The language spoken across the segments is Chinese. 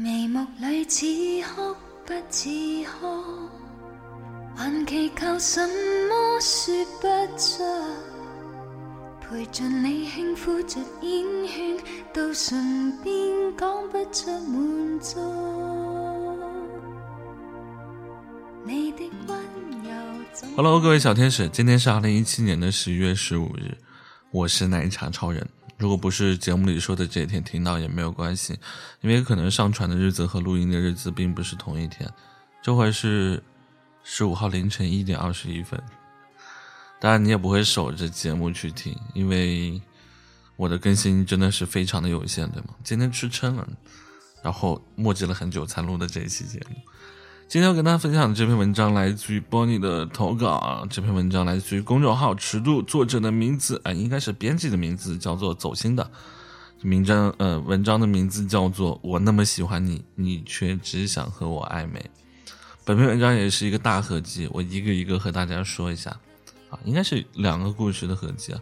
眉目里似哭不似哭，还祈求什么说不出。陪着你轻呼着烟圈，到唇边讲不出满足。你的温柔。Hello，各位小天使，今天是二零一七年的十一月十五日，我是奶茶超人。如果不是节目里说的这一天听到也没有关系，因为可能上传的日子和录音的日子并不是同一天。这会是十五号凌晨一点二十一分。当然你也不会守着节目去听，因为我的更新真的是非常的有限，对吗？今天吃撑了，然后墨迹了很久才录的这一期节目。今天要跟大家分享的这篇文章来自于 Bonnie 的投稿啊。这篇文章来自于公众号尺度，作者的名字啊，应该是编辑的名字，叫做走心的。名章呃，文章的名字叫做《我那么喜欢你，你却只想和我暧昧》。本篇文章也是一个大合集，我一个一个和大家说一下啊，应该是两个故事的合集啊。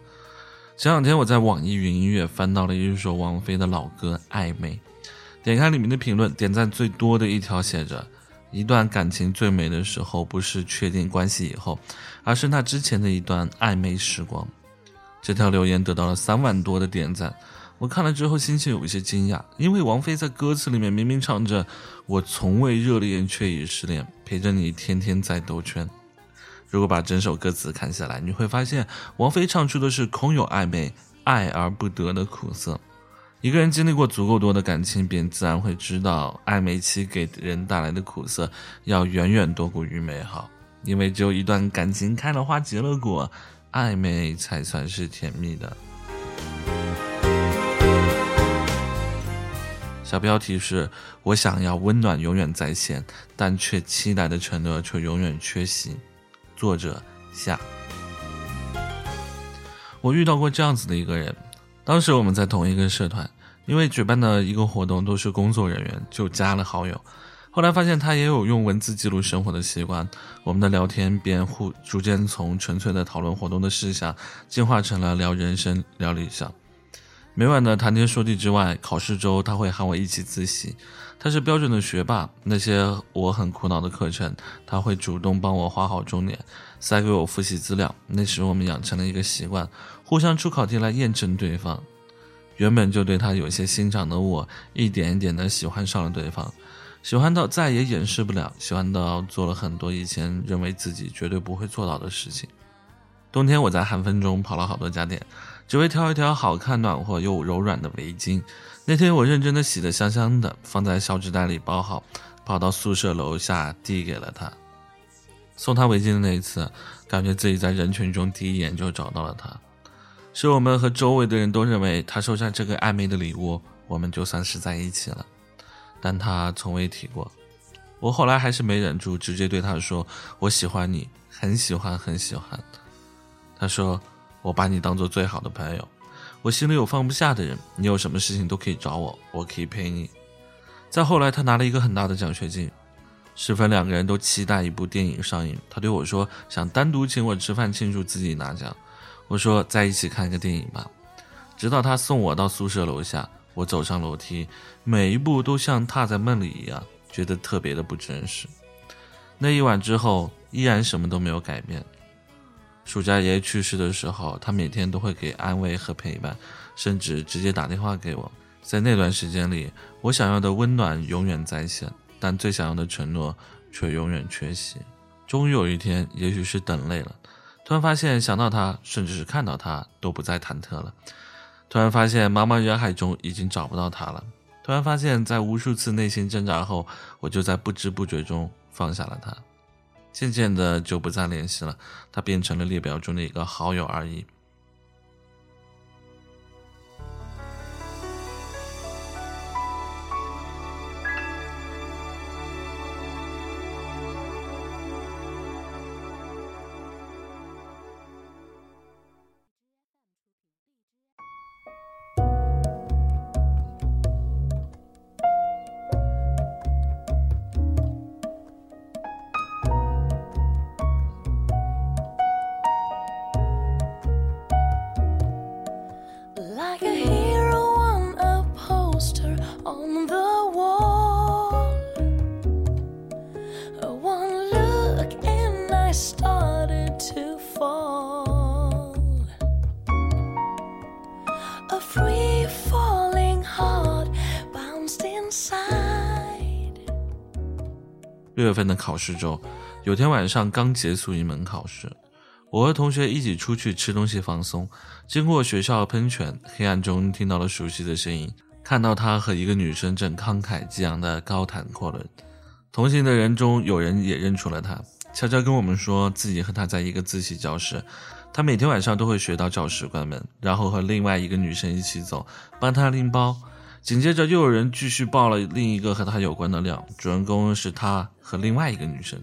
前两天我在网易云音乐翻到了一首王菲的老歌《暧昧》，点开里面的评论，点赞最多的一条写着。一段感情最美的时候，不是确定关系以后，而是那之前的一段暧昧时光。这条留言得到了三万多的点赞，我看了之后心情有一些惊讶，因为王菲在歌词里面明明唱着“我从未热恋，却已失恋，陪着你天天在兜圈”。如果把整首歌词看下来，你会发现王菲唱出的是空有暧昧、爱而不得的苦涩。一个人经历过足够多的感情，便自然会知道暧昧期给人带来的苦涩要远远多过于美好。因为只有一段感情开了花结了果，暧昧才算是甜蜜的。小标题是我想要温暖永远在线，但却期待的承诺却永远缺席。作者夏。我遇到过这样子的一个人。当时我们在同一个社团，因为举办的一个活动都是工作人员，就加了好友。后来发现他也有用文字记录生活的习惯，我们的聊天便互逐渐从纯粹的讨论活动的事项，进化成了聊人生、聊理想。每晚的谈天说地之外，考试周他会喊我一起自习。他是标准的学霸，那些我很苦恼的课程，他会主动帮我画好重点，塞给我复习资料。那时我们养成了一个习惯。互相出考题来验证对方，原本就对他有些欣赏的我，一点一点的喜欢上了对方，喜欢到再也掩饰不了，喜欢到做了很多以前认为自己绝对不会做到的事情。冬天我在寒风中跑了好多家店，只为挑一条好看、暖和又柔软的围巾。那天我认真的洗得香香的，放在小纸袋里包好，跑到宿舍楼下递给了他。送他围巾的那一次，感觉自己在人群中第一眼就找到了他。是我们和周围的人都认为他收下这个暧昧的礼物，我们就算是在一起了，但他从未提过。我后来还是没忍住，直接对他说：“我喜欢你，很喜欢，很喜欢。”他说：“我把你当做最好的朋友，我心里有放不下的人，你有什么事情都可以找我，我可以陪你。”再后来，他拿了一个很大的奖学金，十分两个人都期待一部电影上映。他对我说：“想单独请我吃饭庆祝自己拿奖。”我说在一起看个电影吧，直到他送我到宿舍楼下，我走上楼梯，每一步都像踏在梦里一样，觉得特别的不真实。那一晚之后，依然什么都没有改变。暑假爷爷去世的时候，他每天都会给安慰和陪伴，甚至直接打电话给我。在那段时间里，我想要的温暖永远在线，但最想要的承诺却永远缺席。终于有一天，也许是等累了。突然发现，想到他，甚至是看到他，都不再忐忑了。突然发现，茫茫人海中已经找不到他了。突然发现，在无数次内心挣扎后，我就在不知不觉中放下了他。渐渐的，就不再联系了，他变成了列表中的一个好友而已。六月份的考试周，有天晚上刚结束一门考试，我和同学一起出去吃东西放松，经过学校喷泉，黑暗中听到了熟悉的声音，看到他和一个女生正慷慨激昂的高谈阔论。同行的人中有人也认出了他，悄悄跟我们说自己和他在一个自习教室，他每天晚上都会学到教室关门，然后和另外一个女生一起走，帮他拎包。紧接着又有人继续报了另一个和他有关的料，主人公是他和另外一个女生。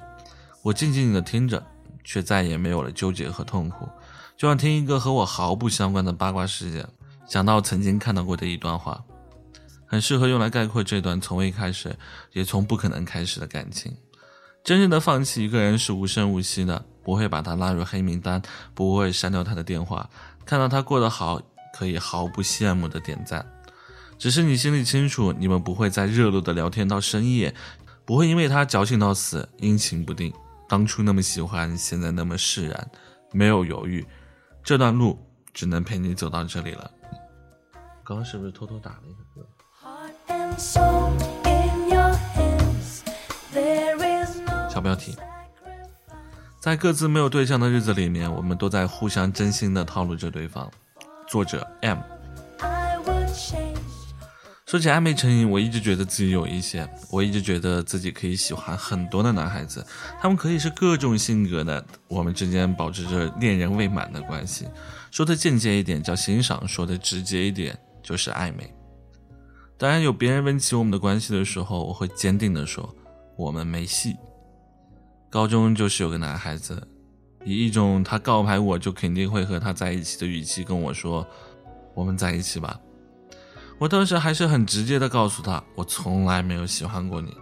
我静静的听着，却再也没有了纠结和痛苦，就像听一个和我毫不相关的八卦事件，想到曾经看到过的一段话。很适合用来概括这段从未开始，也从不可能开始的感情。真正的放弃一个人是无声无息的，不会把他拉入黑名单，不会删掉他的电话，看到他过得好，可以毫不羡慕的点赞。只是你心里清楚，你们不会再热络的聊天到深夜，不会因为他矫情到死，阴晴不定。当初那么喜欢，现在那么释然，没有犹豫。这段路只能陪你走到这里了。刚刚是不是偷偷打了一个嗝？小标题：在各自没有对象的日子里面，我们都在互相真心的套路着对方。作者 M。说起暧昧成瘾，我一直觉得自己有一些，我一直觉得自己可以喜欢很多的男孩子，他们可以是各种性格的，我们之间保持着恋人未满的关系。说的间接一点叫欣赏，说的直接一点就是暧昧。当然，有别人问起我们的关系的时候，我会坚定的说，我们没戏。高中就是有个男孩子，以一种他告白我就肯定会和他在一起的语气跟我说，我们在一起吧。我当时还是很直接的告诉他，我从来没有喜欢过你。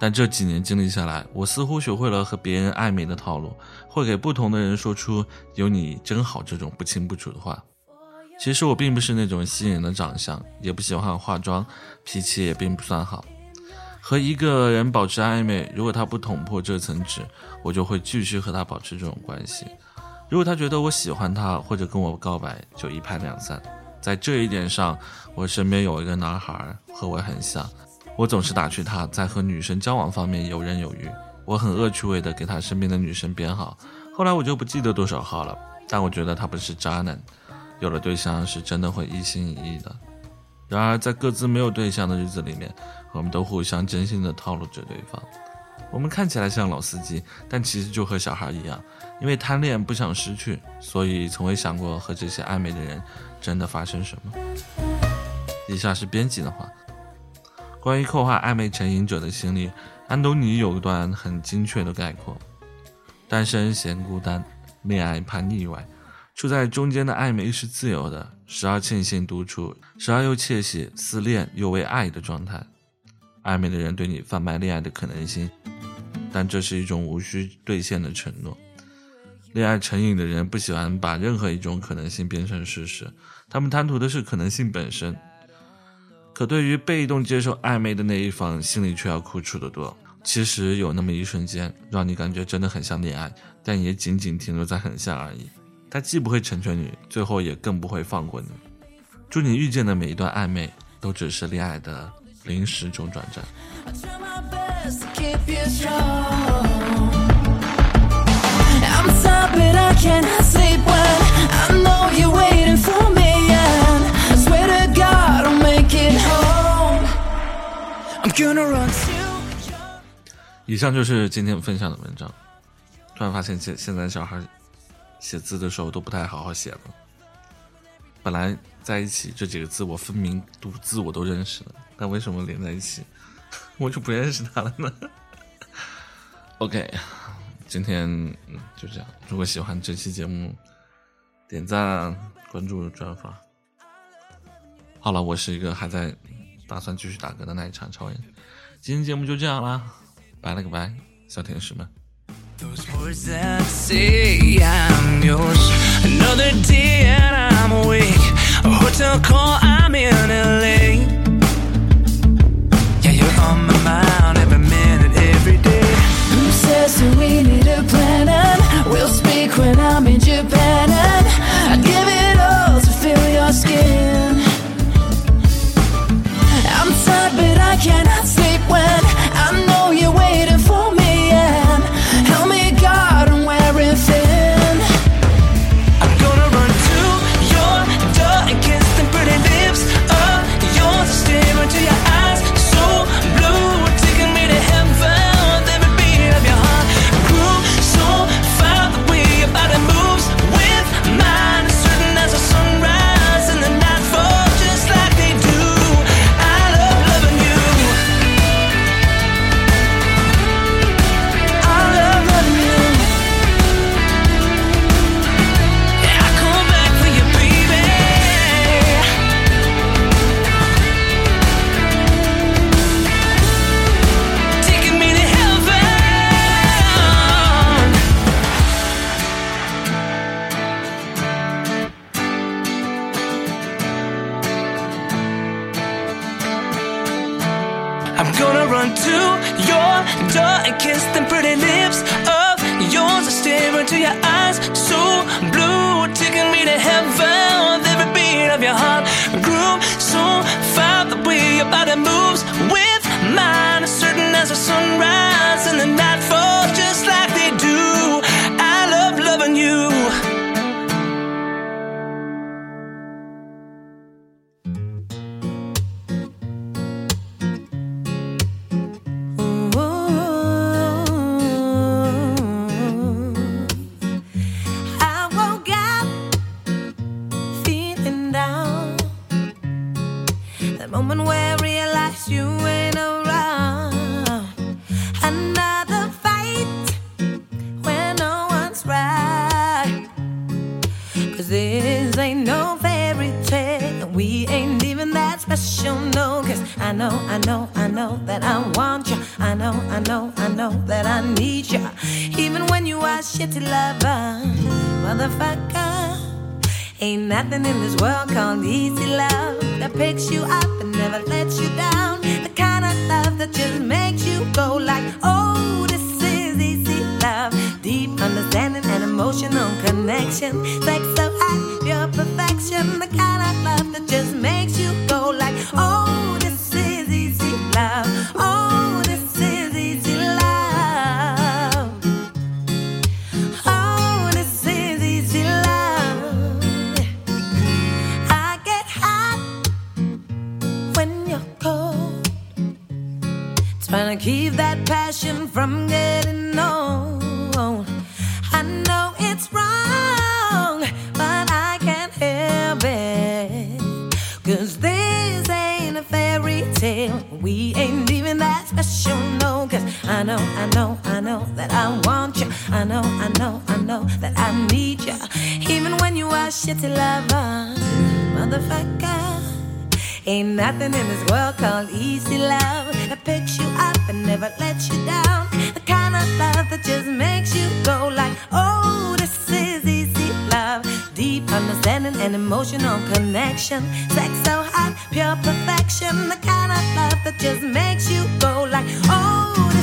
但这几年经历下来，我似乎学会了和别人暧昧的套路，会给不同的人说出“有你真好”这种不清不楚的话。其实我并不是那种吸引人的长相，也不喜欢化妆，脾气也并不算好。和一个人保持暧昧，如果他不捅破这层纸，我就会继续和他保持这种关系。如果他觉得我喜欢他，或者跟我告白，就一拍两散。在这一点上，我身边有一个男孩和我很像，我总是打趣他在和女生交往方面游刃有余，我很恶趣味的给他身边的女生编号。后来我就不记得多少号了，但我觉得他不是渣男。有了对象是真的会一心一意的，然而在各自没有对象的日子里面，我们都互相真心的套路着对方。我们看起来像老司机，但其实就和小孩一样，因为贪恋不想失去，所以从未想过和这些暧昧的人真的发生什么。以下是编辑的话：关于刻画暧昧成瘾者的心理，安东尼有一段很精确的概括：单身嫌孤单，恋爱怕腻歪。处在中间的暧昧是自由的，时而庆幸独处，时而又窃喜思恋又为爱的状态。暧昧的人对你贩卖恋爱的可能性，但这是一种无需兑现的承诺。恋爱成瘾的人不喜欢把任何一种可能性变成事实，他们贪图的是可能性本身。可对于被动接受暧昧的那一方，心里却要苦楚得多。其实有那么一瞬间，让你感觉真的很像恋爱，但也仅仅停留在很像而已。他既不会成全你，最后也更不会放过你。祝你遇见的每一段暧昧，都只是恋爱的临时中转站。以上就是今天分享的文章。突然发现，现现在小孩。写字的时候都不太好好写了。本来在一起这几个字我分明读字我都认识了，但为什么连在一起 我就不认识他了呢？OK，今天嗯就这样。如果喜欢这期节目，点赞、关注、转发。好了，我是一个还在打算继续打歌的那一场超人。今天节目就这样啦，拜了个拜，小天使们。Those words that say I'm yours. Another day. I'm in LA. Yeah, you're on my mind every minute, every day. Who says that we need a plan? And we'll speak when I'm in Japan. And I'd give it all to feel your skin. I'm tired, but I can't. I'm need you. Even when you are shitty lover, motherfucker. Ain't nothing in this world called easy love that picks you up and never lets you down. The kind of love that just makes you go like, oh, this is easy love. Deep understanding and emotional connection. Sex so high, pure perfection. The kind of love from getting old. I know it's wrong, but I can't help it. Cause this ain't a fairy tale. We ain't even that special, no. Cause I know, I know, I know that I want you. I know, I know, I know that I need you. Even when you are shitty lover, motherfucker. Ain't nothing in this world called easy love that picks you and never lets you down. The kind of love that just makes you go like, oh, this is easy love. Deep understanding and emotional connection. Sex so hot, pure perfection. The kind of love that just makes you go like, oh,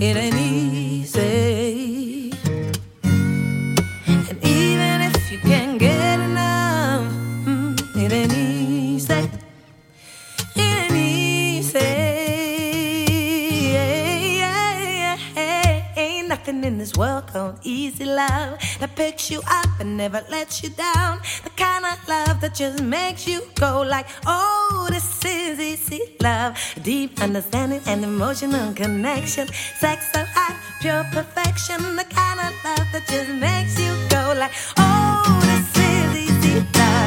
It ain't easy. And even if you can't get enough, mm, it ain't easy. It ain't easy. Ain't nothing in this world called easy love that picks you up and never lets you down. The kind of love that just makes you go like, oh, this is easy love. Deep understanding and emotional connection. Sex so high, pure perfection. The kind of love that just makes you go like, oh, this is easy love.